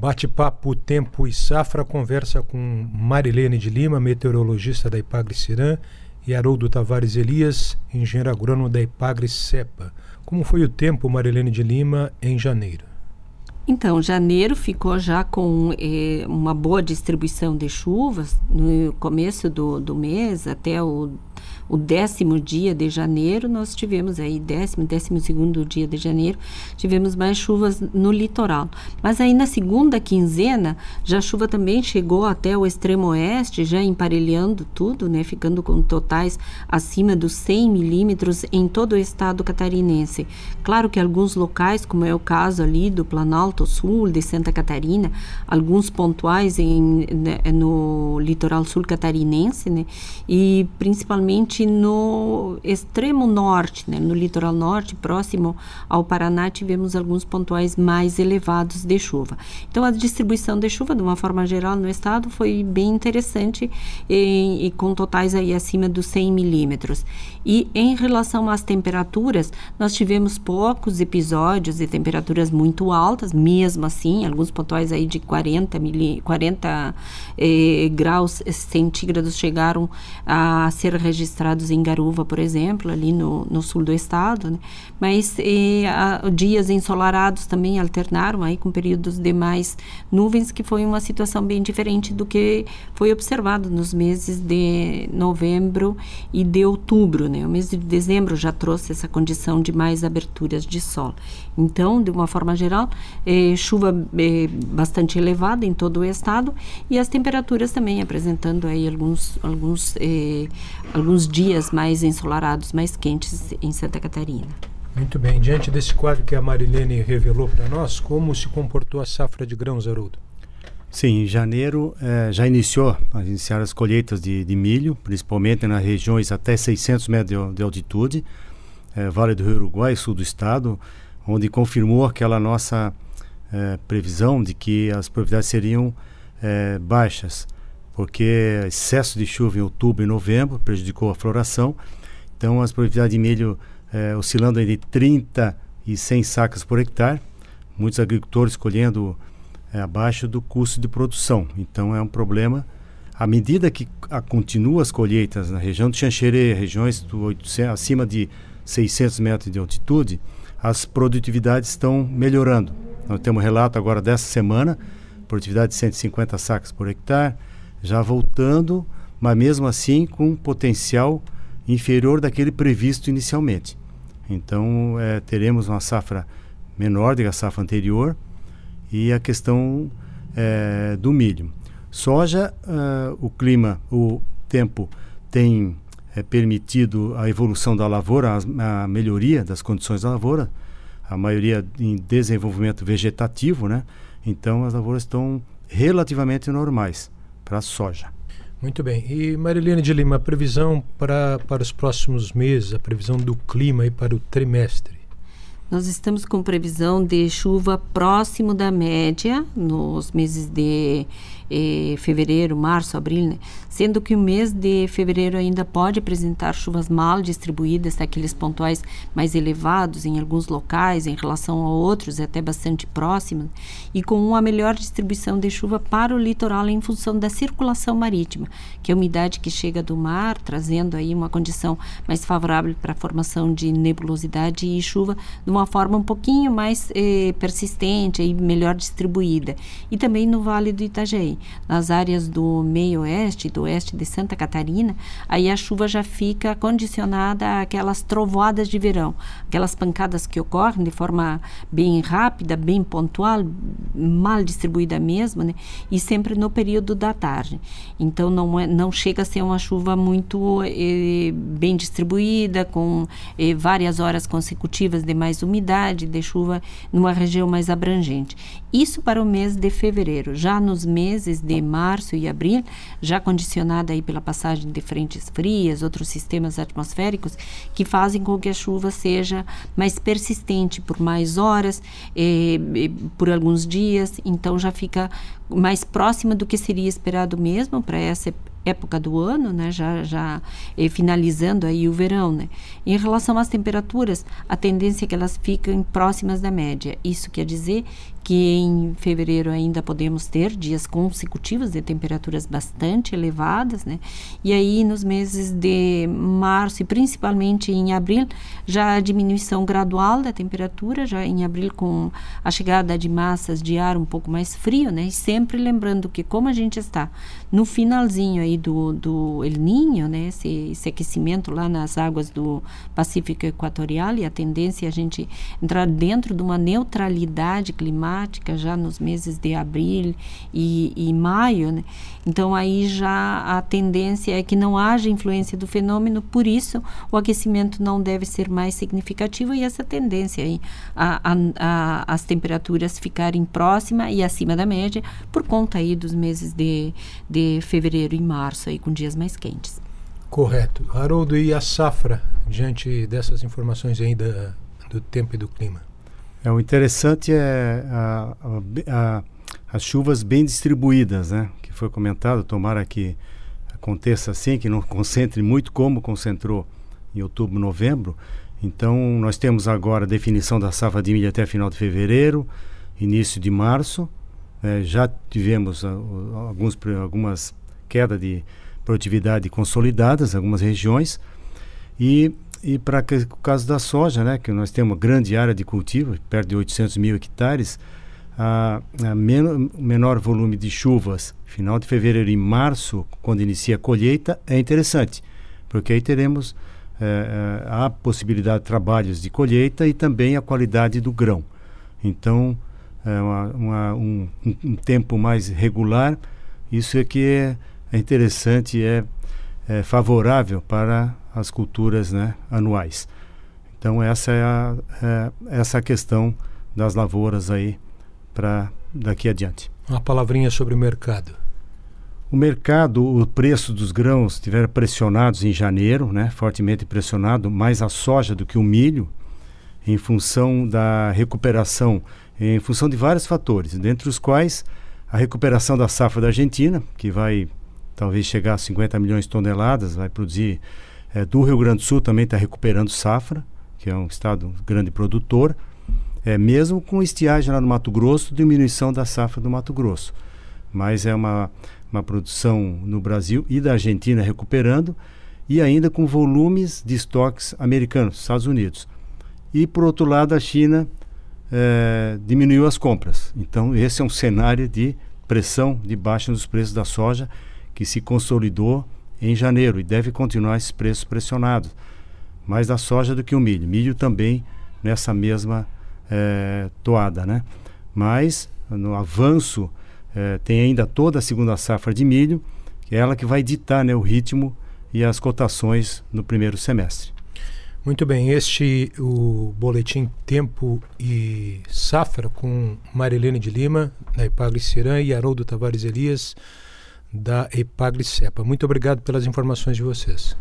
Bate-papo Tempo e Safra conversa com Marilene de Lima, meteorologista da Ipagre Cirã, e Haroldo Tavares Elias, engenheiro agrônomo da Ipagre Cepa. Como foi o tempo, Marilene de Lima, em janeiro? Então, janeiro ficou já com eh, uma boa distribuição de chuvas. No começo do, do mês, até o o décimo dia de janeiro, nós tivemos aí, décimo, décimo segundo dia de janeiro, tivemos mais chuvas no litoral. Mas aí na segunda quinzena, já a chuva também chegou até o extremo oeste, já emparelhando tudo, né, ficando com totais acima dos 100 milímetros em todo o estado catarinense. Claro que alguns locais, como é o caso ali do Planalto Sul, de Santa Catarina, alguns pontuais em, né, no litoral sul catarinense, né, e principalmente no extremo norte, né, no litoral norte, próximo ao Paraná, tivemos alguns pontuais mais elevados de chuva. Então, a distribuição de chuva, de uma forma geral, no estado foi bem interessante e, e com totais aí acima dos 100 milímetros. E em relação às temperaturas, nós tivemos poucos episódios de temperaturas muito altas, mesmo assim, alguns pontuais aí de 40, mili, 40 eh, graus centígrados chegaram a ser registrados em Garuva, por exemplo, ali no, no sul do estado, né? mas eh, a, dias ensolarados também alternaram aí com períodos de mais nuvens, que foi uma situação bem diferente do que foi observado nos meses de novembro e de outubro, né? O mês de dezembro já trouxe essa condição de mais aberturas de sol. Então, de uma forma geral, é, chuva é, bastante elevada em todo o estado e as temperaturas também apresentando aí alguns alguns é, alguns dias mais ensolarados, mais quentes em Santa Catarina. Muito bem. Diante desse quadro que a Marilene revelou para nós, como se comportou a safra de grãos, Haroldo? Sim, em janeiro eh, já iniciou, iniciaram as colheitas de, de, milho, principalmente nas regiões até 600 metros de, de altitude, eh, Vale do Rio Uruguai, sul do estado, onde confirmou aquela nossa eh, previsão de que as probabilidades seriam baixas, porque excesso de chuva em outubro e novembro prejudicou a floração, então as probabilidades de milho oscilando entre 30 e 100 sacas por hectare, muitos agricultores colhendo é, abaixo do custo de produção. Então é um problema. À medida que a, continua as colheitas na região do Xanxerê, regiões do 800, acima de 600 metros de altitude, as produtividades estão melhorando. Nós temos um relato agora dessa semana, produtividade de 150 sacas por hectare, já voltando, mas mesmo assim com potencial inferior daquele previsto inicialmente. Então é, teremos uma safra menor do que a safra anterior, e a questão é, do milho. Soja, uh, o clima, o tempo tem é, permitido a evolução da lavoura, a, a, melhoria das condições da lavoura, a maioria em desenvolvimento vegetativo, né? Então as lavouras estão relativamente normais para a soja. Muito bem. E Marilene de Lima, a previsão para, para os próximos meses, a previsão do clima e para o trimestre? Nós estamos com previsão de chuva próximo da média nos meses de eh, fevereiro, março, abril, né? sendo que o mês de fevereiro ainda pode apresentar chuvas mal distribuídas, aqueles pontuais mais elevados em alguns locais em relação a outros, até bastante próximos, e com uma melhor distribuição de chuva para o litoral em função da circulação marítima, que é a umidade que chega do mar, trazendo aí uma condição mais favorável para a formação de nebulosidade e chuva de uma forma um pouquinho mais eh, persistente e melhor distribuída. E também no Vale do Itajaí nas áreas do meio oeste, do oeste de Santa Catarina, aí a chuva já fica condicionada àquelas trovoadas de verão, aquelas pancadas que ocorrem de forma bem rápida, bem pontual, mal distribuída mesmo, né? E sempre no período da tarde. Então não é, não chega a ser uma chuva muito eh, bem distribuída, com eh, várias horas consecutivas de mais umidade, de chuva numa região mais abrangente. Isso para o mês de fevereiro. Já nos meses de março e abril, já condicionada aí pela passagem de frentes frias, outros sistemas atmosféricos que fazem com que a chuva seja mais persistente por mais horas, eh, eh, por alguns dias, então já fica mais próxima do que seria esperado mesmo para essa época do ano, né, já, já eh, finalizando aí o verão. Né. Em relação às temperaturas, a tendência é que elas fiquem próximas da média. Isso quer dizer que em fevereiro ainda podemos ter dias consecutivos de temperaturas bastante elevadas, né? E aí nos meses de março e principalmente em abril, já a diminuição gradual da temperatura, já em abril com a chegada de massas de ar um pouco mais frio, né? E sempre lembrando que como a gente está no finalzinho aí do, do El Niño, né? Esse, esse aquecimento lá nas águas do Pacífico Equatorial e a tendência é a gente entrar dentro de uma neutralidade climática já nos meses de abril e, e maio, né? Então aí já a tendência é que não haja influência do fenômeno, por isso o aquecimento não deve ser mais significativo e essa tendência aí a, a, a, as temperaturas ficarem próxima e acima da média por conta aí dos meses de, de fevereiro e março aí com dias mais quentes. Correto. Haroldo, e a safra diante dessas informações ainda do tempo e do clima? É, o interessante é a, a, as chuvas bem distribuídas, né? Que foi comentado, tomara que aconteça assim, que não concentre muito como concentrou em outubro, novembro. Então, nós temos agora a definição da safra de milho até final de fevereiro, início de março. É, já tivemos uh, alguns, algumas quedas de produtividade consolidadas em algumas regiões. E, e para o caso da soja, né, que nós temos uma grande área de cultivo, perto de 800 mil hectares, a, a men menor volume de chuvas, final de fevereiro e março, quando inicia a colheita, é interessante, porque aí teremos é, a possibilidade de trabalhos de colheita e também a qualidade do grão. Então, é uma, uma, um, um, tempo mais regular, isso é que é, é interessante, é, é, favorável para as culturas né, anuais. Então, essa é a, é, essa a questão das lavouras aí para daqui adiante. Uma palavrinha sobre o mercado. O mercado, o preço dos grãos estiveram pressionados em janeiro, né, fortemente pressionado, mais a soja do que o milho, em função da recuperação, em função de vários fatores, dentre os quais a recuperação da safra da Argentina, que vai talvez chegar a 50 milhões de toneladas, vai produzir. É, do Rio Grande do Sul também está recuperando safra, que é um estado grande produtor é, mesmo com estiagem lá no Mato Grosso, diminuição da safra do Mato Grosso. Mas é uma, uma produção no Brasil e da Argentina recuperando, e ainda com volumes de estoques americanos, Estados Unidos. E, por outro lado, a China é, diminuiu as compras. Então, esse é um cenário de pressão de baixa nos preços da soja, que se consolidou em janeiro e deve continuar esses preços pressionados. Mais da soja do que o milho. Milho também nessa mesma é, toada, né? Mas no avanço é, tem ainda toda a segunda safra de milho, que é ela que vai ditar né, o ritmo e as cotações no primeiro semestre. Muito bem, este o boletim Tempo e Safra com Marilene de Lima, da Epagre Cirã e Haroldo Tavares Elias, da Epagre Cepa. Muito obrigado pelas informações de vocês.